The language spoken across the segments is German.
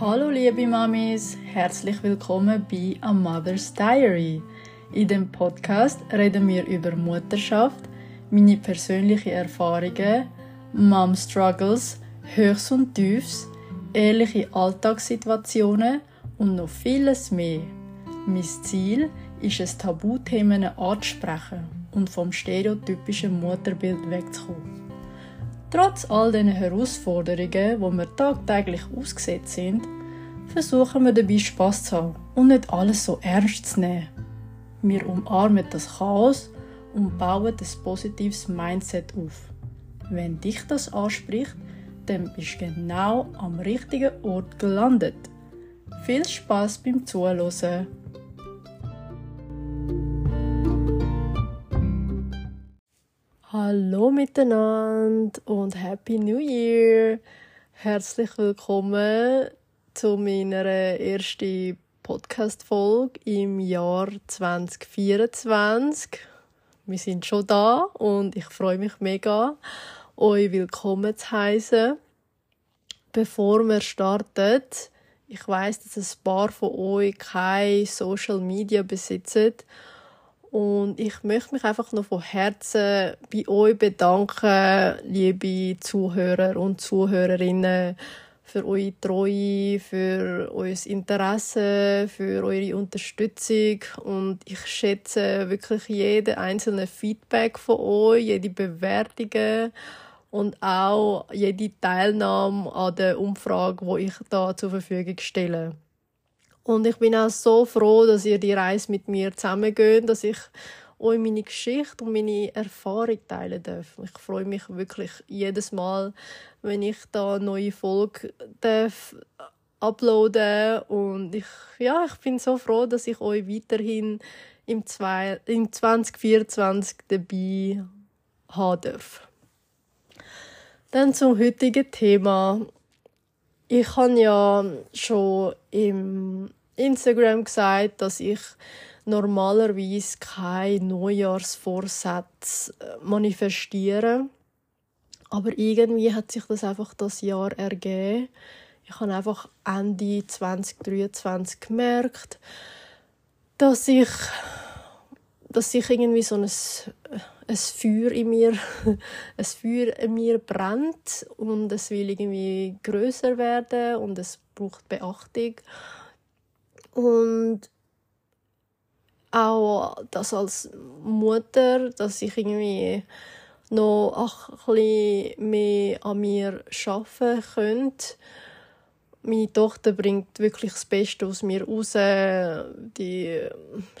Hallo liebe Mamis, herzlich willkommen bei A Mother's Diary. In dem Podcast reden wir über Mutterschaft, meine persönlichen Erfahrungen, Mom Struggles, Höchst und Tiefs, ehrliche Alltagssituationen und noch vieles mehr. Mein Ziel ist es, Tabuthemen anzusprechen und vom stereotypischen Mutterbild wegzukommen. Trotz all diesen Herausforderungen, wo wir tagtäglich ausgesetzt sind, versuchen wir dabei Spaß zu haben und nicht alles so ernst zu nehmen. Wir umarmen das Chaos und bauen ein positives Mindset auf. Wenn dich das anspricht, dann bist du genau am richtigen Ort gelandet. Viel Spaß beim Zuhören! Hallo miteinander und Happy New Year! Herzlich willkommen zu meiner ersten Podcast-Folge im Jahr 2024. Wir sind schon da und ich freue mich mega, euch willkommen zu heißen. Bevor wir starten, ich weiß, dass ein paar von euch kein Social Media besitzen und ich möchte mich einfach noch von Herzen bei euch bedanken, liebe Zuhörer und Zuhörerinnen, für eure Treue, für euer Interesse, für eure Unterstützung und ich schätze wirklich jede einzelne Feedback von euch, jede Bewertung und auch jede Teilnahme an der Umfrage, wo ich da zur Verfügung stelle. Und ich bin auch so froh, dass ihr die Reise mit mir zusammengeht, dass ich euch meine Geschichte und meine Erfahrung teilen darf. Ich freue mich wirklich jedes Mal, wenn ich da eine neue Folge darf und ich ja ich bin so froh, dass ich euch weiterhin im, zwei, im 2024 dabei haben darf. Dann zum heutigen Thema. Ich habe ja schon im Instagram gesagt, dass ich normalerweise keine Neujahrsvorsätze äh, manifestieren. Aber irgendwie hat sich das einfach das Jahr ergeben. Ich habe einfach Ende 2023 gemerkt, dass ich, dass ich irgendwie so ein, ein Feuer in mir, ein Feuer in mir brennt und es will irgendwie größer werden und es braucht Beachtung. Und auch das als Mutter, dass ich irgendwie noch ein bisschen mehr an mir arbeiten könnte. Meine Tochter bringt wirklich das Beste aus mir raus. Die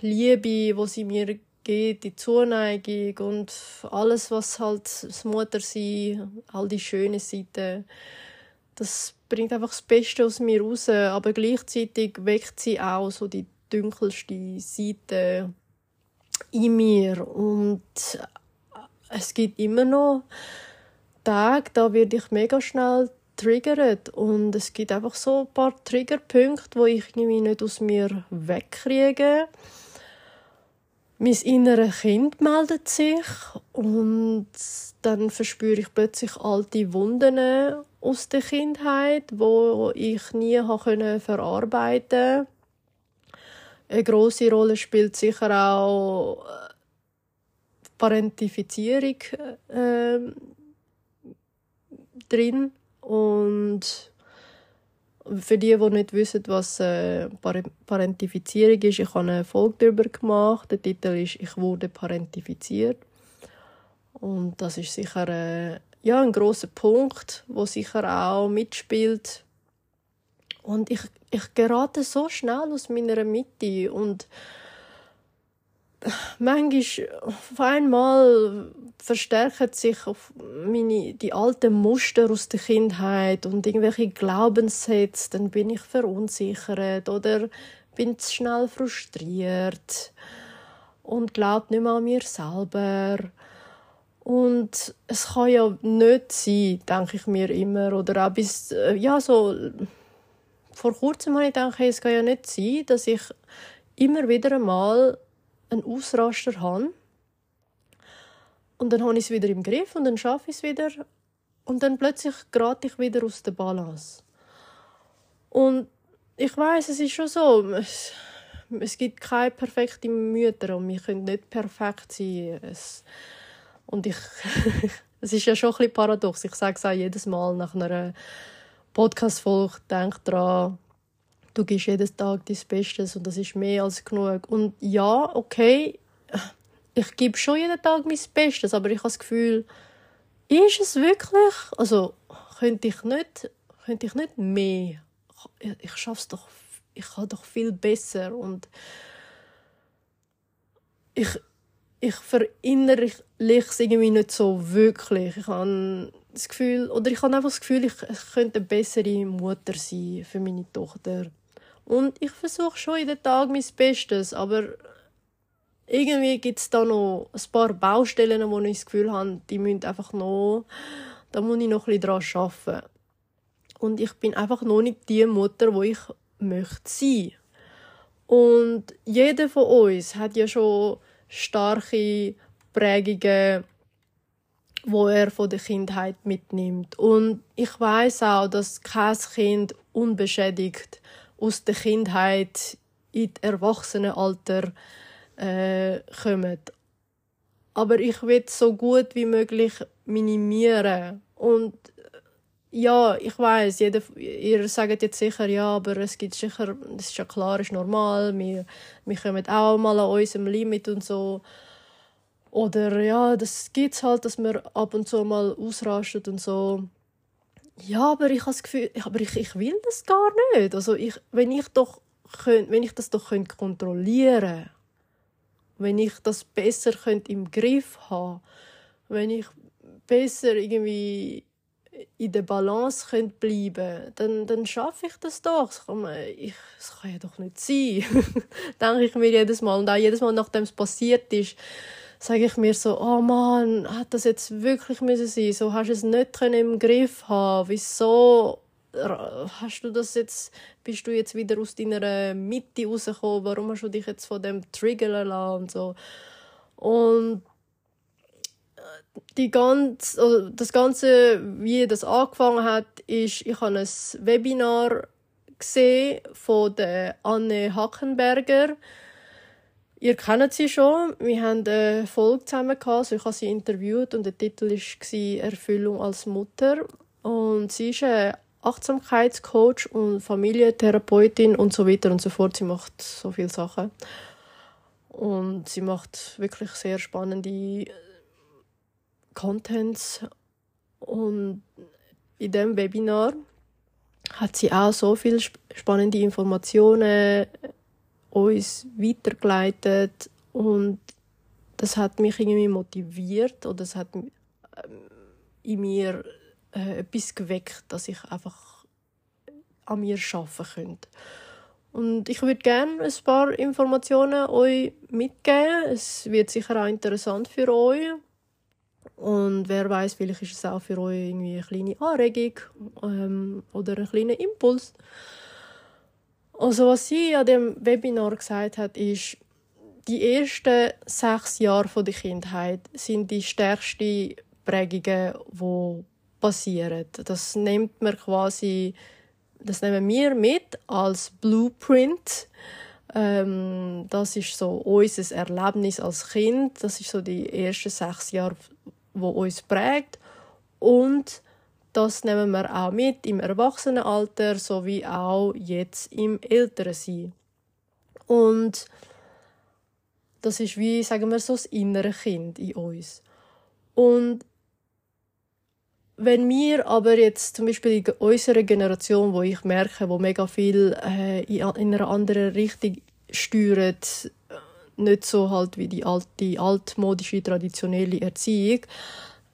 Liebe, die sie mir gibt, die Zuneigung und alles, was halt das Muttersein, all die schönen Seiten, das bringt einfach das Beste aus mir raus. Aber gleichzeitig weckt sie auch so die dunkelste Seite in mir und es gibt immer noch Tage, da werde ich mega schnell triggert und es gibt einfach so ein paar Triggerpunkte, wo ich irgendwie nicht aus mir wegkriege. Mein inneres Kind meldet sich und dann verspüre ich plötzlich alte Wunden aus der Kindheit, wo ich nie verarbeiten. Konnte eine große Rolle spielt sicher auch äh, Parentifizierung äh, drin. Und für die, die nicht wissen, was äh, Parentifizierung ist, ich habe eine Folge darüber gemacht. Der Titel ist «Ich wurde parentifiziert». Und das ist sicher äh, ja, ein großer Punkt, wo sicher auch mitspielt. Und ich ich gerate so schnell aus meiner Mitte und manchmal auf einmal verstärken sich auf meine, die alten Muster aus der Kindheit und irgendwelche Glaubenssätze, dann bin ich verunsichert oder bin zu schnell frustriert und glaube nicht mehr an mir selber. Und es kann ja nicht sein, denke ich mir immer, oder auch bis, äh, ja, so vor kurzem habe ich gedacht, es kann ja nicht sein, dass ich immer wieder einmal einen Ausraster habe. Und dann habe ich es wieder im Griff und dann schaffe ich es wieder. Und dann plötzlich gerate ich wieder aus der Balance. Und ich weiß, es ist schon so, es, es gibt keine perfekten Mütter und wir können nicht perfekt sein. Es, und ich, es ist ja schon ein bisschen paradox. Ich sage es auch jedes Mal nach einer Podcast-Folge, denk dran, du gibst jeden Tag dein Bestes und das ist mehr als genug. Und ja, okay, ich gebe schon jeden Tag mein Bestes, aber ich habe das Gefühl, ist es wirklich, also könnte ich nicht, könnte ich nicht mehr, ich, ich es doch, ich kann doch viel besser und ich, ich verinnerliche es irgendwie nicht so wirklich. Ich habe das Gefühl, oder ich habe einfach das Gefühl, ich, ich könnte eine bessere Mutter sein für meine Tochter. Und ich versuche schon jeden Tag mein Bestes, aber irgendwie gibt es da noch ein paar Baustellen, wo ich das Gefühl habe, die müssen einfach noch, da muss ich noch ein bisschen dran arbeiten. Und ich bin einfach noch nicht die Mutter, wo ich möchte sein. Und jeder von uns hat ja schon starke Prägungen, wo er von der Kindheit mitnimmt. Und ich weiß auch, dass kein Kind unbeschädigt aus der Kindheit in das Erwachsenenalter äh, kommen. Aber ich will so gut wie möglich minimieren. Und ja, ich weiß, ihr sagt jetzt sicher, ja, aber es gibt sicher, das ist ja klar, ist normal, wir, wir kommen auch mal an unserem Limit und so. Oder ja, das gibt's halt, dass man ab und zu mal ausrastet und so. Ja, aber ich habe das Gefühl, aber ich, ich will das gar nicht. Also ich, wenn ich doch könnt, wenn ich das doch könnt kontrollieren, wenn ich das besser könnt im Griff haben, wenn ich besser irgendwie in der Balance könnt bleiben, dann dann schaffe ich das doch. Das kann, man, ich, das kann ja doch nicht sein. Denke ich mir jedes Mal und auch jedes Mal, nachdem es passiert ist sage ich mir so, oh Mann, hat das jetzt wirklich müssen sein? So hast du es nicht können im Griff haben. Wieso hast du das jetzt, bist du jetzt wieder aus deiner Mitte rausgekommen? Warum hast du dich jetzt von dem triggern lassen und so? Und äh, die ganze, also das Ganze, wie das angefangen hat, ist, ich habe ein Webinar gesehen von der Anne Hackenberger Ihr kennt sie schon. Wir haben eine Folge zusammen gehabt, also ich habe sie interviewt und der Titel war Erfüllung als Mutter. Und sie ist eine Achtsamkeitscoach und Familientherapeutin und so weiter und so fort. Sie macht so viele Sachen. Und sie macht wirklich sehr spannende Contents. Und in dem Webinar hat sie auch so viele spannende Informationen uns weitergeleitet und das hat mich irgendwie motiviert oder es hat ähm, in mir äh, etwas geweckt, dass ich einfach an mir arbeiten könnte. Und ich würde gerne ein paar Informationen euch mitgeben. Es wird sicher auch interessant für euch. Und wer weiß, vielleicht ist es auch für euch irgendwie eine kleine Anregung ähm, oder ein kleiner Impuls. Also was sie an dem Webinar gesagt hat, ist, die ersten sechs Jahre der Kindheit sind die stärksten Prägungen, die passieren. Das nimmt man quasi, das nehmen wir mit als Blueprint. Ähm, das ist so unser Erlebnis als Kind. Das ist so die ersten sechs Jahre, wo uns prägt. Und das nehmen wir auch mit im Erwachsenenalter sowie auch jetzt im Älterensein. Und das ist wie, sagen wir so, das innere Kind in uns. Und wenn wir aber jetzt zum Beispiel in unserer Generation, wo ich merke, wo mega viel äh, in einer anderen Richtung steuert, nicht so halt wie die alte, altmodische, traditionelle Erziehung,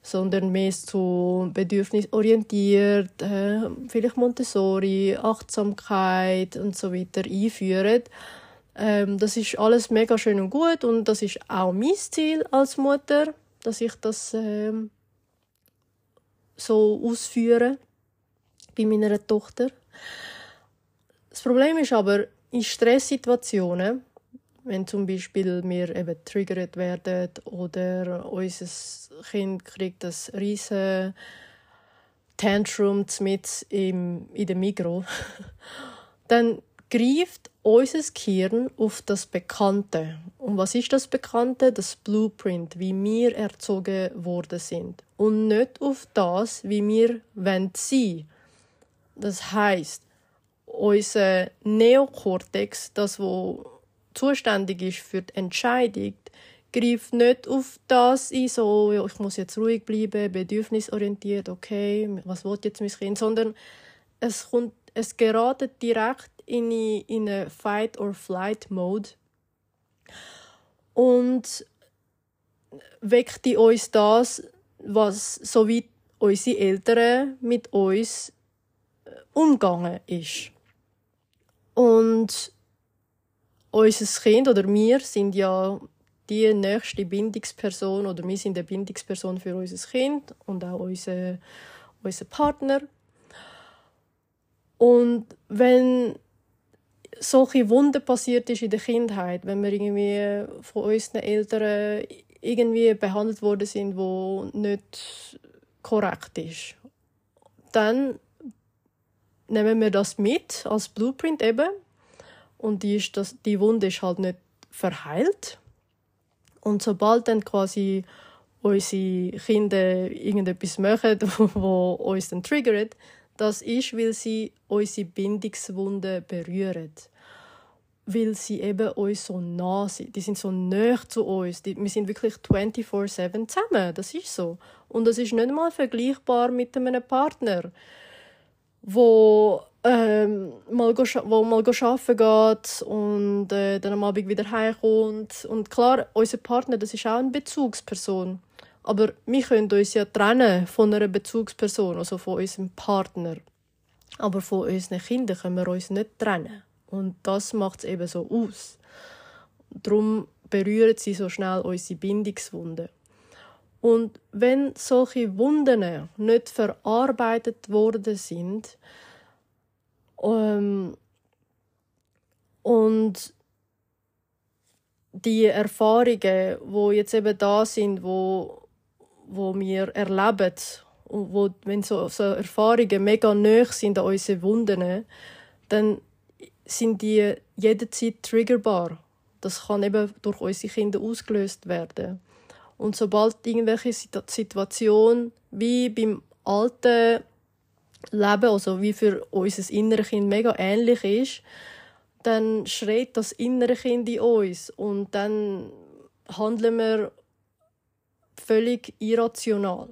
sondern mehr so bedürfnisorientiert, äh, vielleicht Montessori, Achtsamkeit und so weiter einführen. Ähm, das ist alles mega schön und gut und das ist auch mein Ziel als Mutter, dass ich das ähm, so ausführe bei meiner Tochter. Das Problem ist aber, in Stresssituationen wenn zum Beispiel wir eben triggert werden oder unser Kind kriegt das riesen Tantrum mit im, in der Mikro dann greift unser Gehirn auf das Bekannte. Und was ist das Bekannte? Das Blueprint, wie wir erzogen worden sind. Und nicht auf das, wie wir sein wollen. Das heißt, unser Neokortex, das wo zuständig ist für die Entscheidung, greift nicht auf das ein, so, ich muss jetzt ruhig bleiben, bedürfnisorientiert, okay, was will jetzt mein Kind, sondern es kommt, es geratet direkt in in eine Fight or Flight Mode und weckt in uns das, was so wie unsere Eltern mit uns äh, umgegangen ist. Und unser Kind oder wir sind ja die nächste Bindungsperson oder wir sind eine Bindungsperson für unser Kind und auch unser, unser Partner. Und wenn solche Wunden passiert ist in der Kindheit, wenn wir irgendwie von unseren Eltern irgendwie behandelt worden sind, wo nicht korrekt ist, dann nehmen wir das mit als Blueprint eben und die, ist das, die Wunde ist halt nicht verheilt. Und sobald dann quasi unsere Kinder irgendetwas machen, wo uns dann triggert, das ist, weil sie unsere Bindungswunde berühren. Weil sie eben uns so nah sind. Die sind so nah zu uns. Die, wir sind wirklich 24-7 zusammen. Das ist so. Und das ist nicht mal vergleichbar mit einem Partner, wo ähm, mal go, wo mal arbeiten geht und äh, dann am Abend wieder heimkommt. Und klar, unser Partner, das ist auch eine Bezugsperson. Aber wir können uns ja trennen von einer Bezugsperson, also von unserem Partner. Aber von unseren Kindern können wir uns nicht trennen. Und das macht es eben so aus. Darum berühren sie so schnell unsere Bindungswunden. Und wenn solche Wunden nicht verarbeitet worden sind, ähm, und die Erfahrungen, wo jetzt eben da sind, wo, wo wir erleben, und wo, wenn so, so Erfahrungen mega nah sind an unsere Wunden, dann sind die jederzeit triggerbar. Das kann eben durch unsere Kinder ausgelöst werden. Und sobald irgendwelche Situation wie beim alten Leben, also wie für unser inneres Kind mega ähnlich ist, dann schreit das innere Kind in uns und dann handeln wir völlig irrational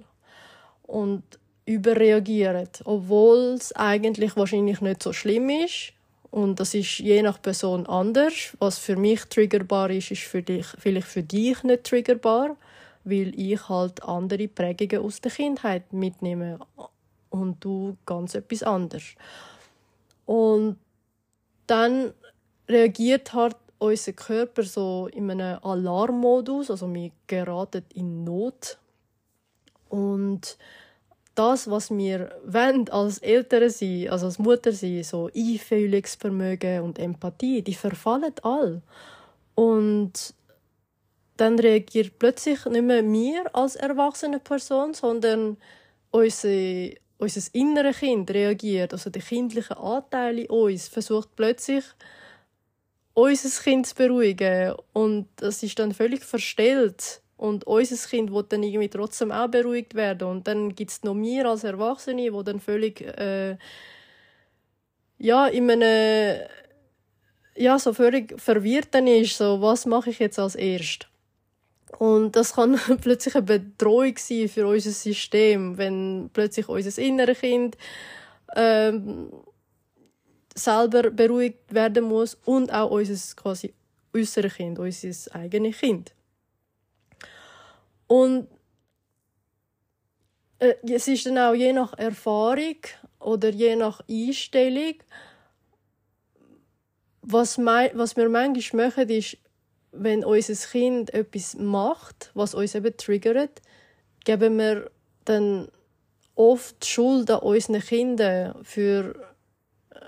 und überreagieren, obwohl es eigentlich wahrscheinlich nicht so schlimm ist. Und das ist je nach Person anders. Was für mich triggerbar ist, ist für dich, vielleicht für dich nicht triggerbar, weil ich halt andere Prägungen aus der Kindheit mitnehme und du ganz etwas anderes. Und dann reagiert halt unser Körper so in einem Alarmmodus, also wir geraten in Not. Und das, was wir wollen, als Eltern sein, also als Mutter sein, so Einfühlungsvermögen und Empathie, die verfallen all. Und dann reagiert plötzlich nicht mehr wir als erwachsene Person, sondern unsere unser inneres Kind reagiert, also der kindliche Anteil in uns, versucht plötzlich unser Kind zu beruhigen. Und das ist dann völlig verstellt. Und unser Kind wird dann irgendwie trotzdem auch beruhigt werden. Und dann gibt es noch mir als Erwachsene, wo dann völlig äh, ja in einem ja so völlig verwirrt dann ist, so was mache ich jetzt als erst und das kann plötzlich eine Bedrohung sein für unser System, wenn plötzlich unser inneres Kind ähm, selber beruhigt werden muss und auch unser quasi äußeres Kind, unser eigenes Kind. Und äh, es ist dann auch je nach Erfahrung oder je nach Einstellung, was, was wir manchmal machen, ist wenn unser Kind etwas macht, was uns eben triggert, geben wir dann oft Schuld an unseren Kindern für äh,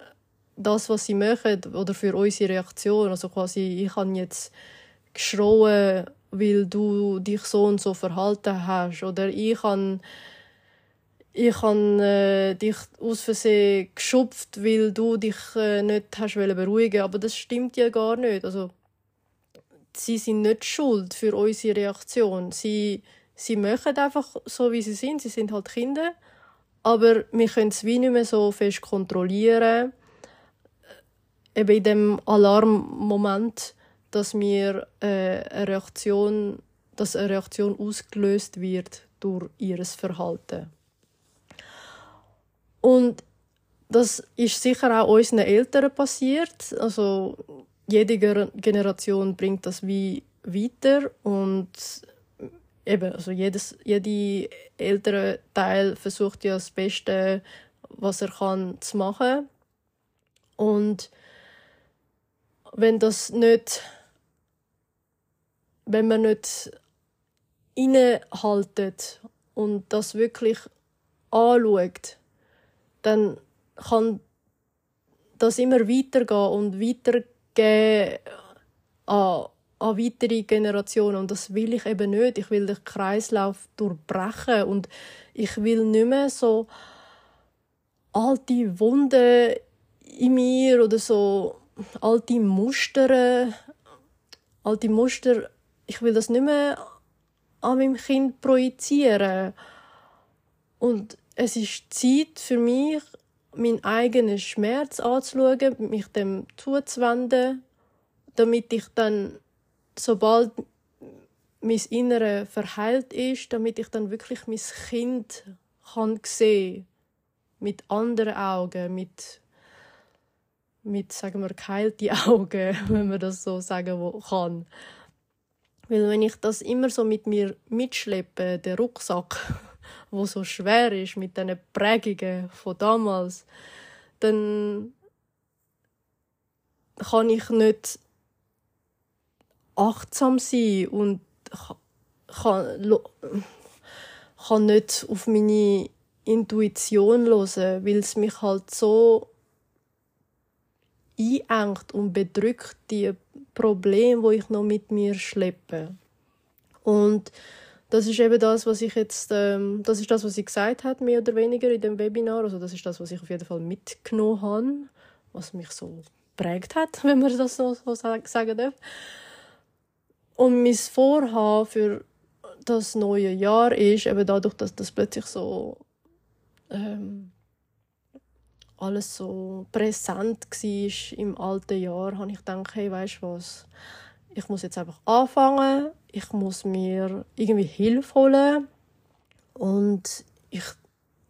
das, was sie machen oder für unsere Reaktion. Also quasi, ich habe jetzt geschrauen, weil du dich so und so verhalten hast oder ich habe ich habe äh, dich aus Versehen geschupft, weil du dich äh, nicht hast beruhigen aber das stimmt ja gar nicht. Also, sie sind nicht schuld für unsere Reaktion. Sie, sie machen einfach so, wie sie sind. Sie sind halt Kinder. Aber wir können es wie nicht mehr so fest kontrollieren. Eben in dem Alarmmoment, dass mir äh, eine Reaktion, dass eine Reaktion ausgelöst wird durch ihr Verhalten. Und das ist sicher auch unseren Eltern passiert. Also jede Generation bringt das wie weiter und eben, also jedes, jede ältere Teil versucht ja das Beste, was er kann, zu machen. Und wenn das nicht, wenn man nicht innehaltet und das wirklich anschaut, dann kann das immer weitergehen und weitergehen an, an weitere Generationen. Und das will ich eben nicht. Ich will den Kreislauf durchbrechen und ich will nicht mehr so alte Wunden in mir oder so alte Muster, alte Muster, ich will das nicht mehr an meinem Kind projizieren. Und es ist Zeit für mich, meinen eigenen Schmerz anzuschauen, mich dem zuzuwenden, damit ich dann, sobald mein Innere verheilt ist, damit ich dann wirklich mein Kind kann sehen mit anderen Augen, mit mit sagen wir geheilte Augen, wenn man das so sagen kann. Weil wenn ich das immer so mit mir mitschleppe, der Rucksack wo so schwer ist mit diesen Prägungen von damals, dann kann ich nicht achtsam sein und kann, kann nicht auf meine Intuition hören, weil es mich halt so einengt und bedrückt die Probleme, wo ich noch mit mir schleppe. Und das ist eben das, was ich jetzt, ähm, das ist das, was ich gesagt habe, mehr oder weniger in dem Webinar. Also das ist das, was ich auf jeden Fall mitgenommen habe, was mich so prägt hat, wenn man das so, so sagen darf. Und mein Vorhaben für das neue Jahr ist eben dadurch, dass das plötzlich so ähm, alles so präsent war im alten Jahr, habe ich gedacht, hey, weißt du was, ich muss jetzt einfach anfangen, ich muss mir irgendwie Hilfe holen und ich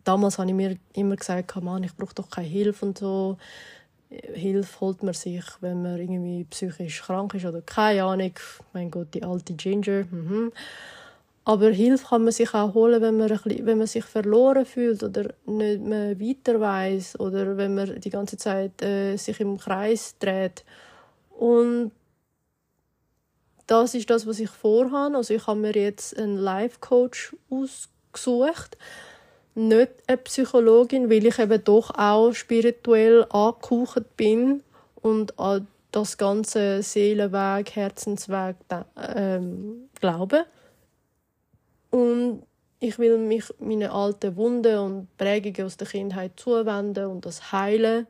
damals habe ich mir immer gesagt, Mann, ich brauche doch keine Hilfe und so. Hilfe holt man sich, wenn man irgendwie psychisch krank ist oder keine Ahnung. Mein Gott, die alte Ginger. Mhm. Aber Hilfe kann man sich auch holen, wenn man, bisschen, wenn man sich verloren fühlt oder nicht mehr weiter weiß oder wenn man die ganze Zeit äh, sich im Kreis dreht. Und das ist das, was ich vorhabe. Also ich habe mir jetzt einen Life-Coach ausgesucht. Nicht eine Psychologin, weil ich eben doch auch spirituell angehaucht bin und an das ganze Seelenweg, Herzensweg ähm, glaube. Und ich will mich meine alten Wunden und Prägungen aus der Kindheit zuwenden und das heilen.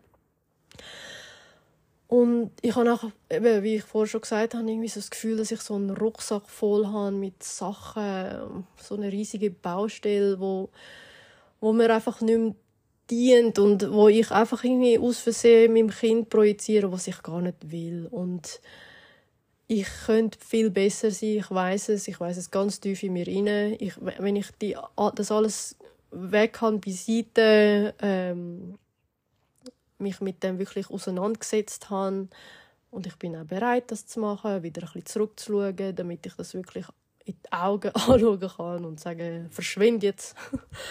Und ich habe auch, eben, wie ich vorher schon gesagt habe, irgendwie so das Gefühl, dass ich so einen Rucksack voll habe mit Sachen, so eine riesige Baustelle, wo, wo mir einfach nicht mehr dient und wo ich einfach irgendwie aus Versehen meinem Kind projiziere, was ich gar nicht will. Und ich könnte viel besser sein, ich weiß es, ich weiß es ganz tief in mir inne. Ich, wenn ich die, das alles weg habe beiseite, ähm, mich mit dem wirklich auseinandergesetzt habe. Und ich bin auch bereit, das zu machen, wieder ein bisschen zurückzuschauen, damit ich das wirklich in die Augen anschauen kann und sagen, verschwind jetzt.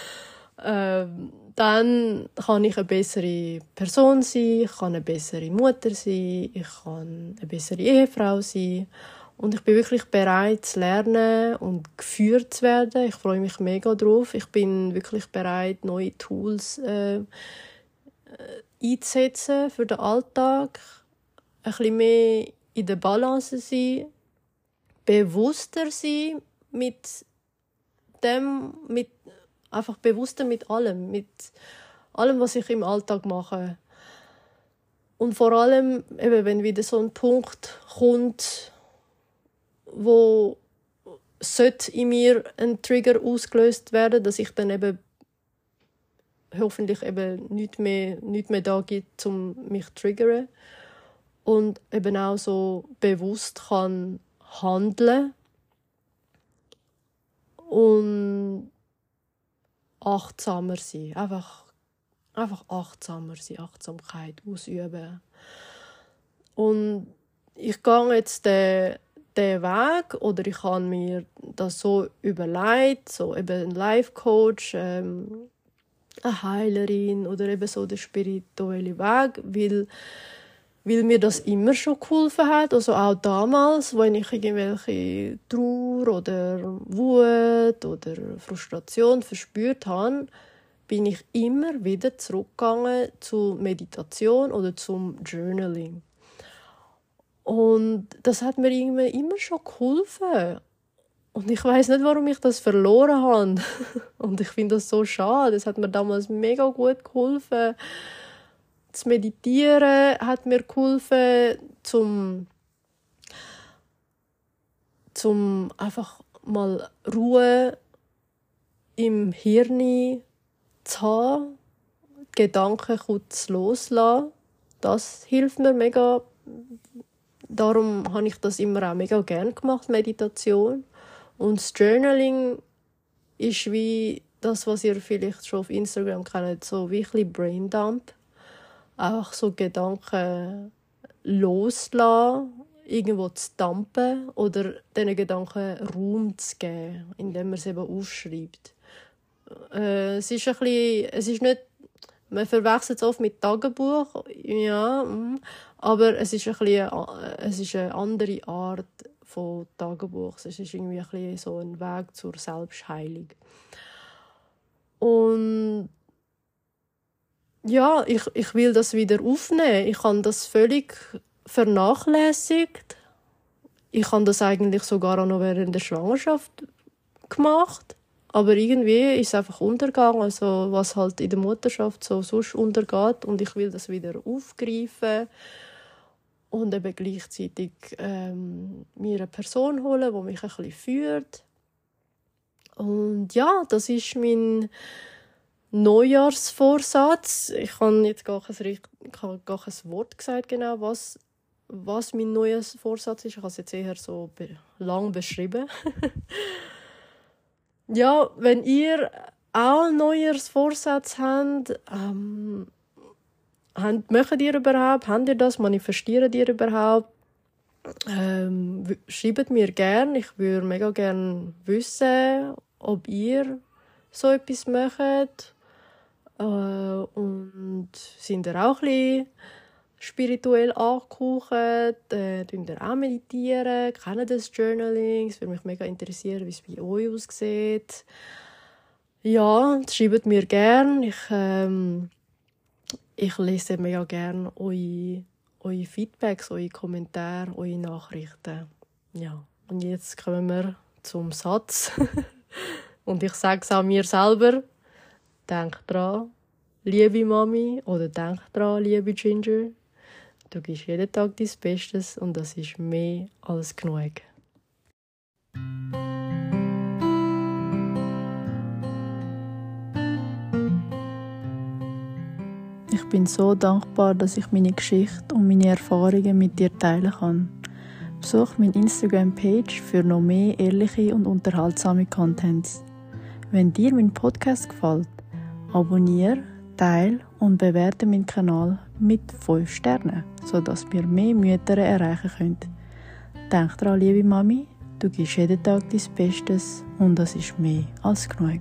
ähm, dann kann ich eine bessere Person sein, ich kann eine bessere Mutter sein, ich kann eine bessere Ehefrau sein. Und ich bin wirklich bereit zu lernen und geführt zu werden. Ich freue mich mega drauf. Ich bin wirklich bereit, neue Tools äh, einzusetzen für den Alltag, ein bisschen mehr in der Balance sein, bewusster sein mit dem, mit Einfach bewusster mit allem, mit allem, was ich im Alltag mache. Und vor allem, eben, wenn wieder so ein Punkt kommt, wo in mir ein Trigger ausgelöst werden, dass ich dann eben hoffentlich eben nicht mehr, nicht mehr da gibt, um mich zu triggern. Und eben auch so bewusst kann handeln und achtsamer sein. Einfach, einfach achtsamer sein, Achtsamkeit ausüben. Und ich gehe jetzt den, den Weg oder ich habe mir das so überlegt, so eben ein Life-Coach, ähm, eine Heilerin oder eben so der spirituelle Weg, weil, weil mir das immer schon geholfen hat. Also auch damals, wenn ich irgendwelche Trauer oder Wut oder Frustration verspürt habe, bin ich immer wieder zurückgegangen zur Meditation oder zum Journaling. Und das hat mir irgendwie immer schon geholfen. Und ich weiß nicht, warum ich das verloren habe. Und ich finde das so schade. Es hat mir damals mega gut geholfen. Das Meditieren hat mir geholfen, zum, zum einfach mal Ruhe im Hirn zu haben, Gedanken kurz loslassen. Das hilft mir mega. Darum habe ich das immer auch mega gern gemacht, Meditation. Und das Journaling ist wie das, was ihr vielleicht schon auf Instagram kennt, so wirklich Braindump. Einfach so Gedanken loslassen, irgendwo zu dumpen oder diesen Gedanken Raum zu geben, indem man es eben aufschreibt. Äh, es ist ein bisschen, es ist nicht, man verwechselt es oft mit Tagebuch, ja, mm, aber es ist ein bisschen, es ist eine andere Art von Tagebuch. Es ist irgendwie ein so ein Weg zur Selbstheilung. Und ja, ich, ich will das wieder aufnehmen. Ich habe das völlig vernachlässigt. Ich habe das eigentlich sogar auch noch während der Schwangerschaft gemacht. Aber irgendwie ist es einfach untergegangen, also was halt in der Mutterschaft so sonst untergeht. Und ich will das wieder aufgreifen und eben gleichzeitig ähm, mir eine Person holen, die mich ein bisschen führt. Und ja, das ist mein Neujahrsvorsatz. Ich habe jetzt gar kein, gar kein Wort gesagt, genau, was, was mein Neujahrsvorsatz ist. Ich habe es jetzt eher so lang beschrieben. ja, wenn ihr auch einen Neujahrsvorsatz habt, ähm, machen ihr überhaupt? Habt ihr das? Manifestieren ihr überhaupt? Ähm, schreibt mir gerne. Ich würde mega gerne wissen, ob ihr so etwas macht. Äh, und sind ihr auch ein spirituell angehaucht? Äh, ihr auch meditieren? Kennen das Journaling? Es würde mich mega interessieren, wie es bei euch aussieht. Ja, schreibt mir gerne. Ich ähm, ich lese mega gerne eure, eure Feedbacks, eure Kommentare, eure Nachrichten. Ja, und jetzt kommen wir zum Satz. und ich sage es auch mir selber. Denk dran, liebe Mami, oder denk dran, liebe Ginger. Du gibst jeden Tag dein Bestes und das ist mehr als genug. Bin so dankbar, dass ich meine Geschichte und meine Erfahrungen mit dir teilen kann. Besuch meine Instagram-Page für noch mehr ehrliche und unterhaltsame Contents. Wenn dir mein Podcast gefällt, abonniere, teile und bewerte meinen Kanal mit 5 Sternen, sodass wir mehr Mütter erreichen können. Denk daran, liebe Mami, du gibst jeden Tag dein Bestes und das ist mehr als genug.